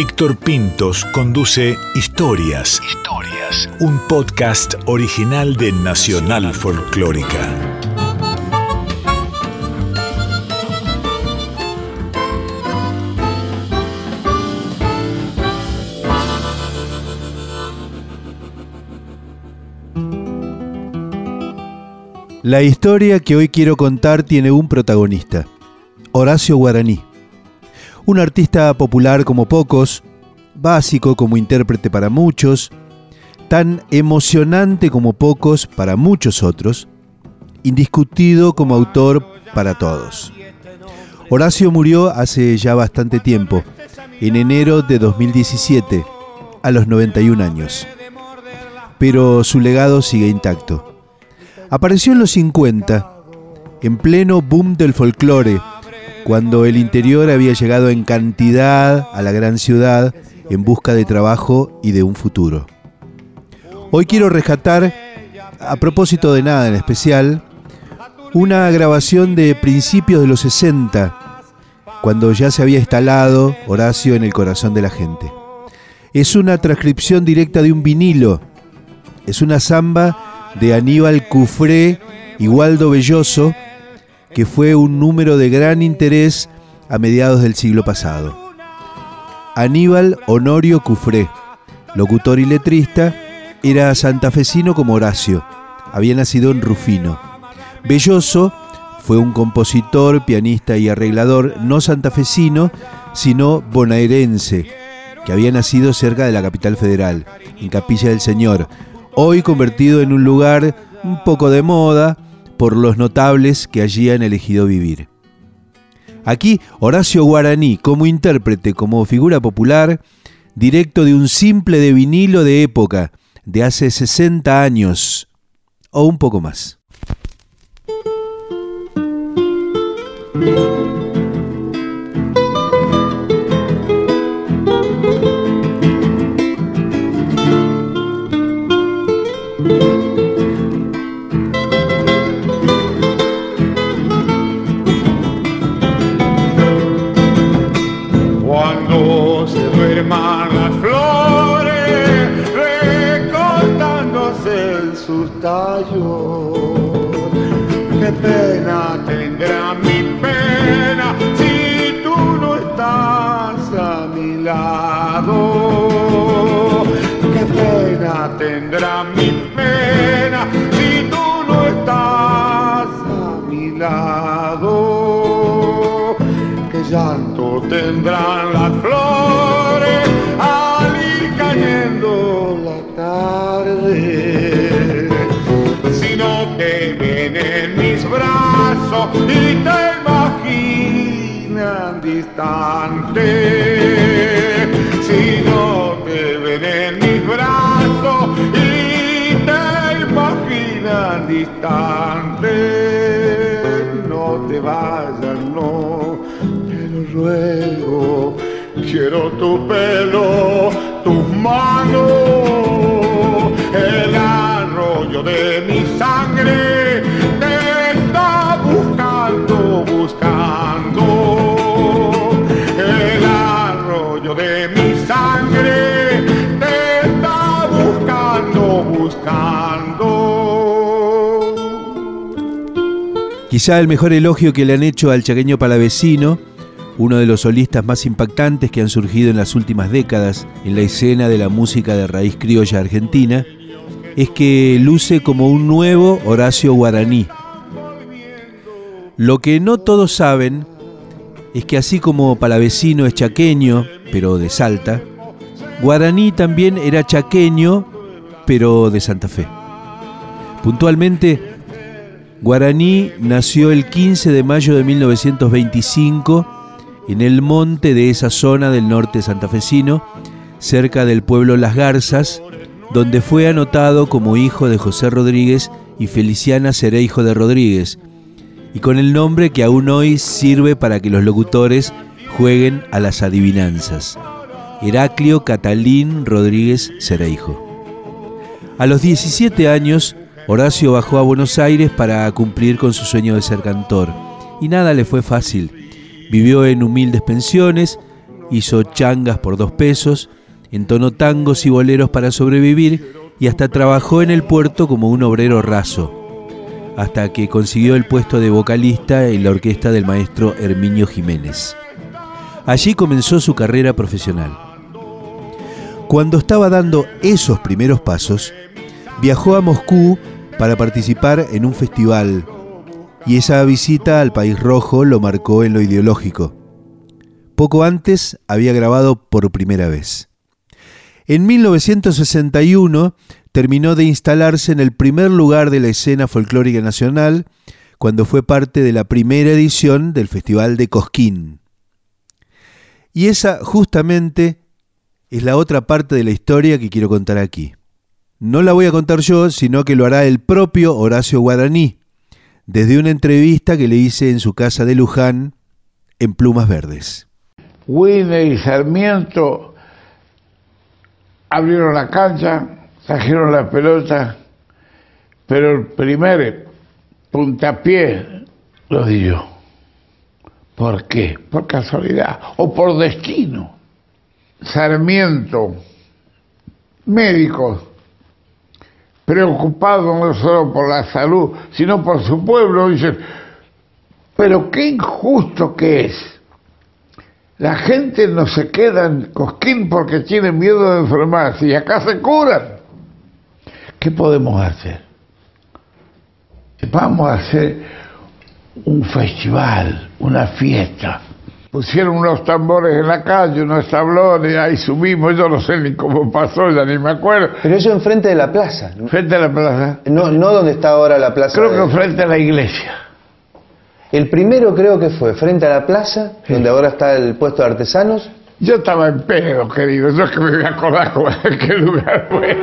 Víctor Pintos conduce Historias. Historias. Un podcast original de Nacional Folclórica. La historia que hoy quiero contar tiene un protagonista, Horacio Guaraní. Un artista popular como pocos, básico como intérprete para muchos, tan emocionante como pocos para muchos otros, indiscutido como autor para todos. Horacio murió hace ya bastante tiempo, en enero de 2017, a los 91 años. Pero su legado sigue intacto. Apareció en los 50, en pleno boom del folclore, cuando el interior había llegado en cantidad a la gran ciudad en busca de trabajo y de un futuro. Hoy quiero rescatar, a propósito de nada en especial, una grabación de principios de los 60, cuando ya se había instalado Horacio en el corazón de la gente. Es una transcripción directa de un vinilo, es una samba de Aníbal Cufré y Waldo Belloso, que fue un número de gran interés a mediados del siglo pasado. Aníbal Honorio Cufré, locutor y letrista, era santafesino como Horacio, había nacido en Rufino. Belloso fue un compositor, pianista y arreglador no santafesino, sino bonaerense, que había nacido cerca de la capital federal, en Capilla del Señor, hoy convertido en un lugar un poco de moda por los notables que allí han elegido vivir. Aquí Horacio Guaraní, como intérprete, como figura popular, directo de un simple de vinilo de época, de hace 60 años, o un poco más. Tallos, qué pena tendrá mi pena si tú no estás a mi lado. Qué pena tendrá mi pena si tú no estás a mi lado. Qué llanto tendrán las flores y te imaginan distante. Si no te ven en mis brazos y te imaginan distante. No te vayas, no te lo ruego. Quiero tu pelo, Quizá el mejor elogio que le han hecho al chaqueño palavecino, uno de los solistas más impactantes que han surgido en las últimas décadas en la escena de la música de raíz criolla argentina, es que luce como un nuevo Horacio Guaraní. Lo que no todos saben es que así como Palavecino es chaqueño, pero de Salta, Guaraní también era chaqueño, pero de Santa Fe. Puntualmente, Guaraní nació el 15 de mayo de 1925 en el monte de esa zona del norte santafesino, cerca del pueblo Las Garzas, donde fue anotado como hijo de José Rodríguez y Feliciana Cereijo de Rodríguez, y con el nombre que aún hoy sirve para que los locutores jueguen a las adivinanzas, Heraclio Catalín Rodríguez Cereijo. A los 17 años, Horacio bajó a Buenos Aires para cumplir con su sueño de ser cantor, y nada le fue fácil. Vivió en humildes pensiones, hizo changas por dos pesos, entonó tangos y boleros para sobrevivir y hasta trabajó en el puerto como un obrero raso, hasta que consiguió el puesto de vocalista en la orquesta del maestro Herminio Jiménez. Allí comenzó su carrera profesional. Cuando estaba dando esos primeros pasos, viajó a Moscú para participar en un festival y esa visita al País Rojo lo marcó en lo ideológico. Poco antes había grabado por primera vez. En 1961 terminó de instalarse en el primer lugar de la escena folclórica nacional cuando fue parte de la primera edición del Festival de Cosquín. Y esa justamente es la otra parte de la historia que quiero contar aquí. No la voy a contar yo, sino que lo hará el propio Horacio Guaraní, desde una entrevista que le hice en su casa de Luján, en Plumas Verdes. Winner y Sarmiento abrieron la cancha, trajeron la pelota, pero el primer puntapié lo di yo. ¿Por qué? Por casualidad o por destino. Sarmiento, médicos, preocupados no solo por la salud, sino por su pueblo, dicen, pero qué injusto que es. La gente no se queda en Cosquín porque tiene miedo de enfermarse y acá se curan. ¿Qué podemos hacer? Vamos a hacer un festival, una fiesta pusieron unos tambores en la calle, unos tablones, ahí subimos, yo no sé ni cómo pasó, ya ni me acuerdo. Pero eso enfrente de la plaza. ¿no? Frente a la plaza. No, no donde está ahora la plaza. Creo de- que frente a la iglesia. El primero creo que fue frente a la plaza, donde ahora está el puesto de artesanos. Yo estaba en pedo, querido, yo es que me voy a acordar en qué lugar fue.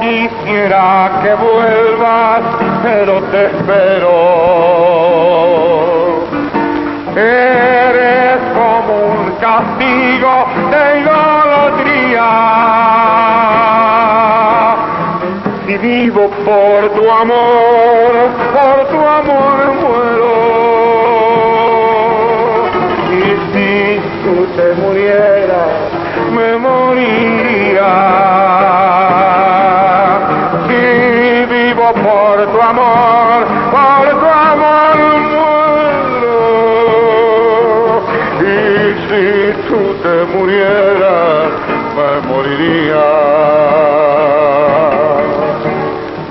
Quisiera que vuelvas, pero te espero. Eres como un castigo de idolatría. Si vivo por tu amor, por tu amor si tú te murieras, me moriría.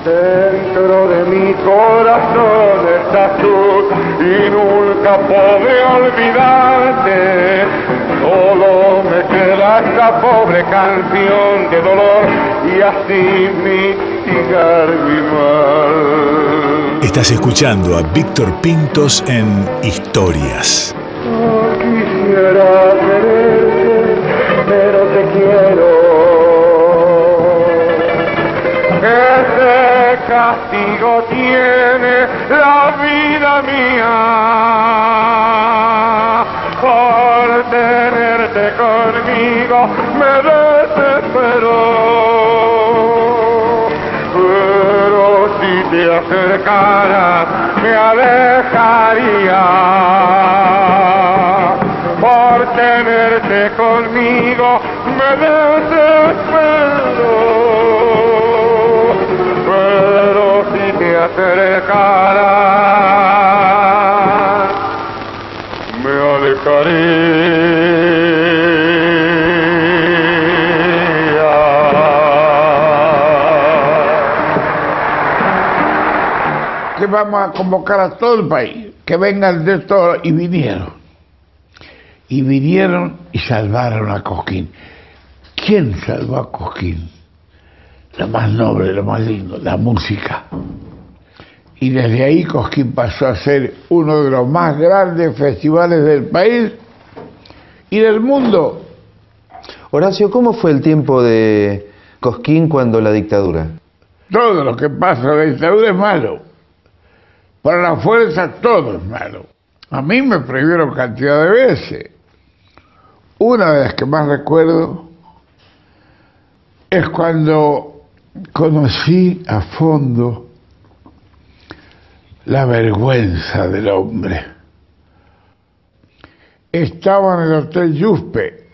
Dentro de mi corazón estás tú y nunca podré olvidarte. Solo me queda esta pobre canción de dolor y así mitigar mi mal. Estás escuchando a Víctor Pintos en Historias. No quisiera quererte, pero te quiero. Ese castigo tiene la vida mía por tenerte conmigo me desespero. Pero si te acercaras me alejaría tenerte conmigo me desespero pero si te acercaras me alejaría Que vamos a convocar a todo el país, que vengan de todo, y vinieron. Y vinieron y salvaron a Cosquín. ¿Quién salvó a Cosquín? Lo más noble, lo más lindo, la música. Y desde ahí Cosquín pasó a ser uno de los más grandes festivales del país y del mundo. Horacio, ¿cómo fue el tiempo de Cosquín cuando la dictadura? Todo lo que pasa en la dictadura es malo. Para la fuerza todo es malo. A mí me prohibieron cantidad de veces. Una de las que más recuerdo es cuando conocí a fondo la vergüenza del hombre. Estaba en el Hotel Yuspe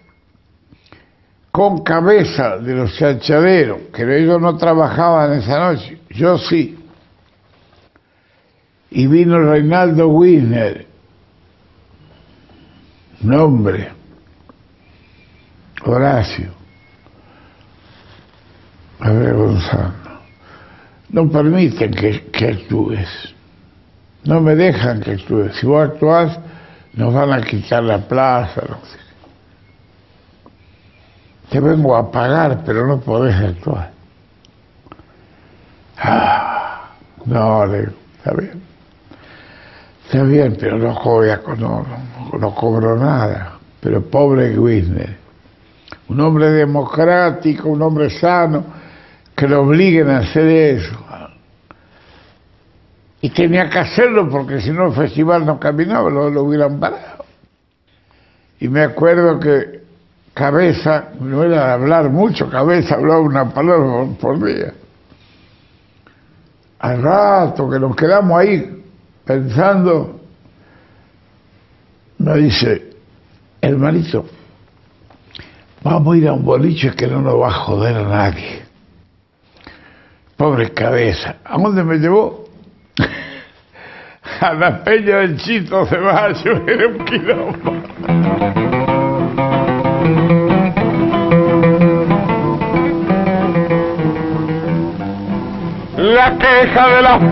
con cabeza de los chanchaderos, que ellos no trabajaban esa noche, yo sí. Y vino Reinaldo Wisner, nombre, Horacio, avergonzando. No permiten que, actúes, no me dejan que actúes. Si vos actuás, nos van a quitar la plaza, no sé. Te vengo a pagar, pero no podés actuar. Ah, no, le está bien. Está bien, pero no, no, no cobro nada. Pero pobre Wisner, un hombre democrático, un hombre sano, que lo obliguen a hacer eso. Y tenía que hacerlo porque si no el festival no caminaba, lo, lo hubieran parado. Y me acuerdo que Cabeza, no era hablar mucho, Cabeza hablaba una palabra por día. Al rato que nos quedamos ahí pensando, me dice, hermanito, vamos a ir a un boliche que no nos va a joder a nadie. Pobre cabeza, ¿a dónde me llevó? a la peña del Chito Ceballos, era un quilombo. La queja de las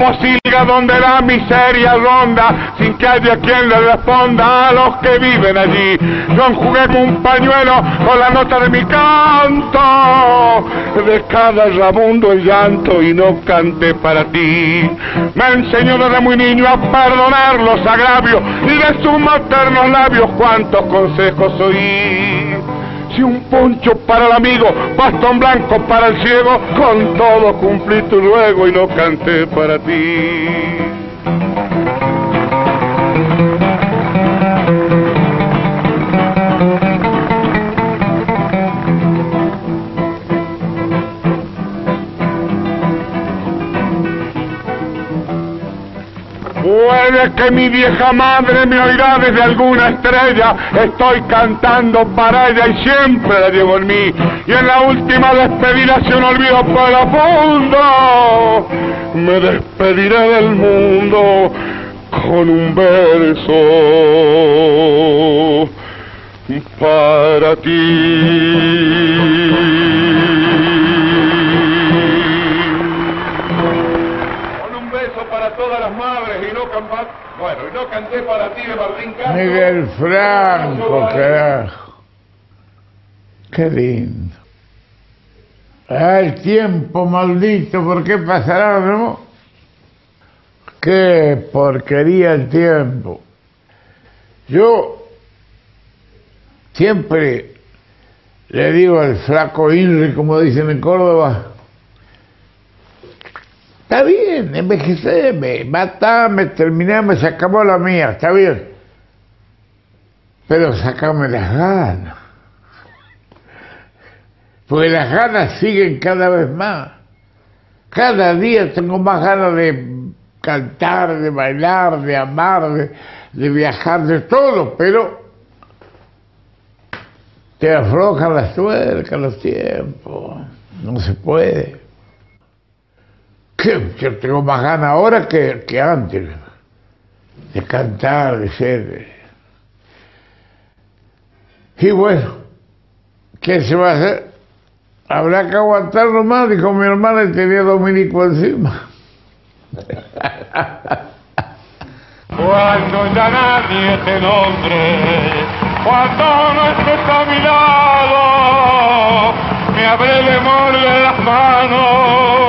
donde la miseria ronda sin que haya quien le responda a los que viven allí. Yo enjugué con un pañuelo con la nota de mi canto. De cada rabundo el llanto y no canté para ti. Me enseñó desde muy niño a perdonar los agravios y de sus maternos labios cuántos consejos oí. Si un poncho para el amigo, bastón blanco para el ciego, con todo cumplí tu luego y no canté para ti. Puede que mi vieja madre me oirá desde alguna estrella, estoy cantando para ella y siempre la llevo en mí. Y en la última despedida se un olvido profundo, me despediré del mundo con un verso para ti. Bueno, y no canté para ti de Martín Castro. Miguel Franco, carajo. Qué lindo. Ah, el tiempo maldito, ¿por qué pasará, no? Qué porquería el tiempo. Yo siempre le digo al flaco Inri, como dicen en Córdoba, está bien, envejeceme, matame, terminame, se acabó la mía, está bien. Pero sacame las ganas. Porque las ganas siguen cada vez más. Cada día tengo más ganas de cantar, de bailar, de amar, de, de viajar, de todo, pero te aflojan las tuercas los tiempos. No se puede. Yo tengo más ganas ahora que, que antes de cantar, de ser. Y bueno, ¿qué se va a hacer? Habrá que aguantar nomás, dijo mi hermana y tenía Dominico encima. Cuando ya nadie te nombre, cuando no estés a mi lado, me habré de morder las manos,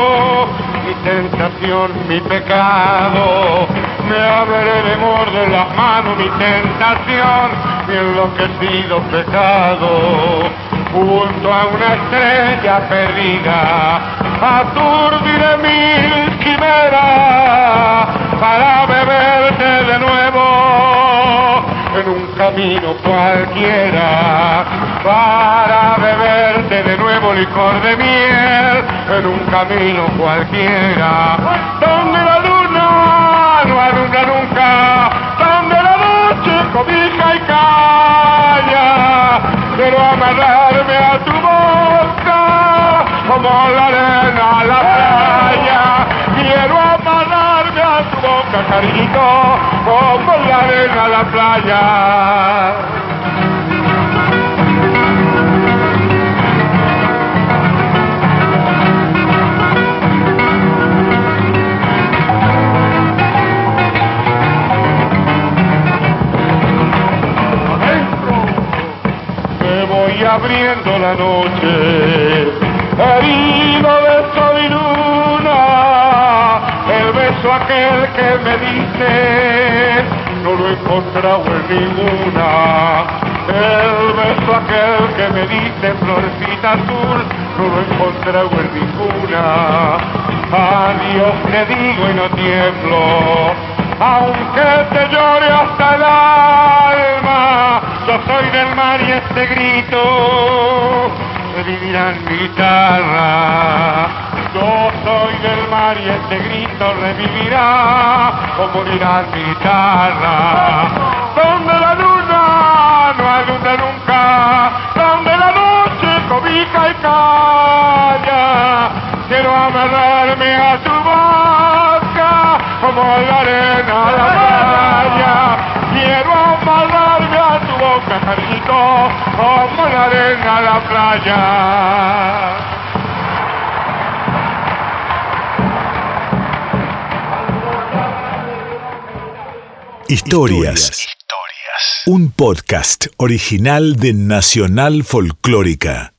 tentación, mi pecado, me habré de morder las manos, mi tentación, mi enloquecido pecado, junto a una estrella perdida, aturdiré mil quimeras para beberte de nuevo. En un camino cualquiera para beberte de nuevo licor de miel en un camino cualquiera, donde la luna no alumbra nunca, donde la noche cobija y calla, quiero amarrarme a tu boca como la arena a la playa, quiero amarrarme a tu boca, cariñito, como la arena a la playa. Voy abriendo la noche, herido de sol y luna, el beso aquel que me dice, no lo he en ninguna, el beso aquel que me dice, florecita azul, no lo he en ninguna, adiós le digo y no tiemblo, aunque te llore hasta el alma, yo soy del mar y este grito revivirá en mi guitarra. Yo soy del mar y este grito revivirá o morirá en mi guitarra. Donde la luna no alumbra nunca, donde la noche cobija y calla, quiero amarrarme a tu boca como la arena a tu boca, cariñito, como la arena a la playa. Historias. Un podcast original de Nacional Folclórica.